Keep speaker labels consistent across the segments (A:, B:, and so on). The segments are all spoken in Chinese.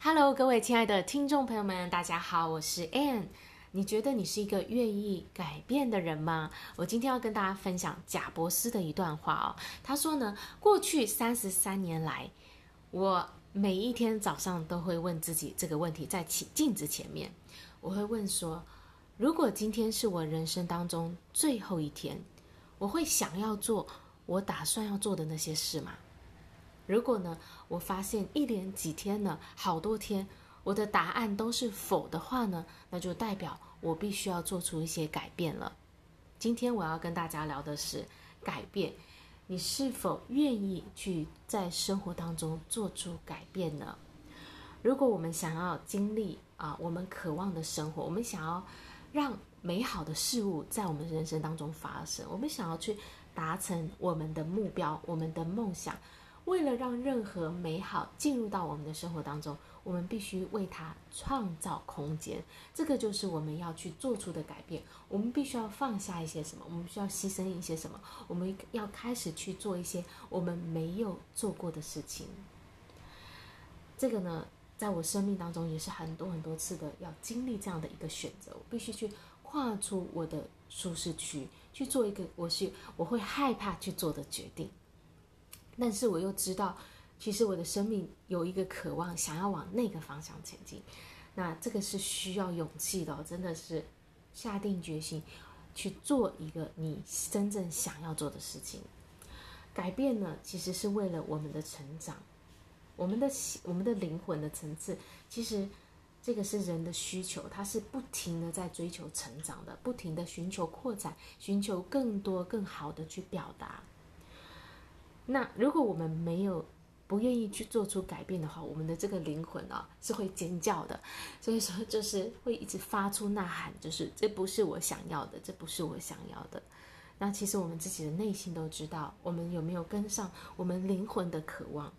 A: Hello，各位亲爱的听众朋友们，大家好，我是 Ann。你觉得你是一个愿意改变的人吗？我今天要跟大家分享贾伯斯的一段话哦。他说呢，过去三十三年来，我每一天早上都会问自己这个问题，在镜子前面，我会问说：如果今天是我人生当中最后一天，我会想要做我打算要做的那些事吗？如果呢，我发现一连几天呢，好多天，我的答案都是否的话呢，那就代表我必须要做出一些改变了。今天我要跟大家聊的是改变，你是否愿意去在生活当中做出改变呢？如果我们想要经历啊，我们渴望的生活，我们想要让美好的事物在我们人生当中发生，我们想要去达成我们的目标，我们的梦想。为了让任何美好进入到我们的生活当中，我们必须为它创造空间。这个就是我们要去做出的改变。我们必须要放下一些什么？我们需要牺牲一些什么？我们要开始去做一些我们没有做过的事情。这个呢，在我生命当中也是很多很多次的要经历这样的一个选择。我必须去跨出我的舒适区，去做一个我是我会害怕去做的决定。但是我又知道，其实我的生命有一个渴望，想要往那个方向前进。那这个是需要勇气的，真的是下定决心去做一个你真正想要做的事情。改变呢，其实是为了我们的成长，我们的我们的灵魂的层次。其实这个是人的需求，它是不停的在追求成长的，不停的寻求扩展，寻求更多更好的去表达。那如果我们没有不愿意去做出改变的话，我们的这个灵魂啊是会尖叫的，所以说就是会一直发出呐喊，就是这不是我想要的，这不是我想要的。那其实我们自己的内心都知道，我们有没有跟上我们灵魂的渴望？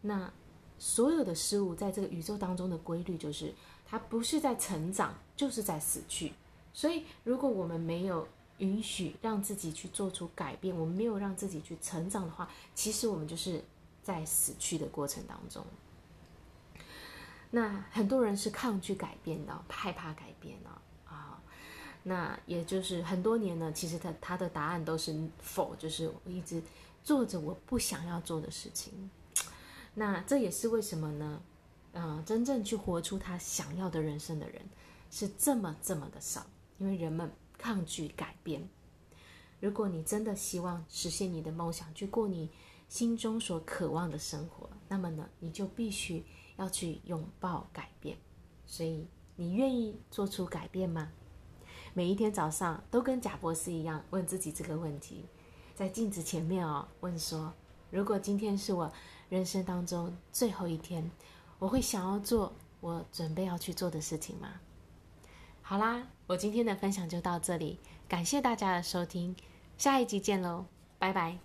A: 那所有的事物在这个宇宙当中的规律就是，它不是在成长，就是在死去。所以如果我们没有允许让自己去做出改变，我们没有让自己去成长的话，其实我们就是在死去的过程当中。那很多人是抗拒改变的，害怕改变的啊。那也就是很多年呢，其实他他的答案都是否，就是我一直做着我不想要做的事情。那这也是为什么呢？嗯、真正去活出他想要的人生的人是这么这么的少，因为人们。抗拒改变。如果你真的希望实现你的梦想，去过你心中所渴望的生活，那么呢，你就必须要去拥抱改变。所以，你愿意做出改变吗？每一天早上都跟贾博士一样问自己这个问题，在镜子前面哦，问说：如果今天是我人生当中最后一天，我会想要做我准备要去做的事情吗？好啦，我今天的分享就到这里，感谢大家的收听，下一集见喽，拜拜。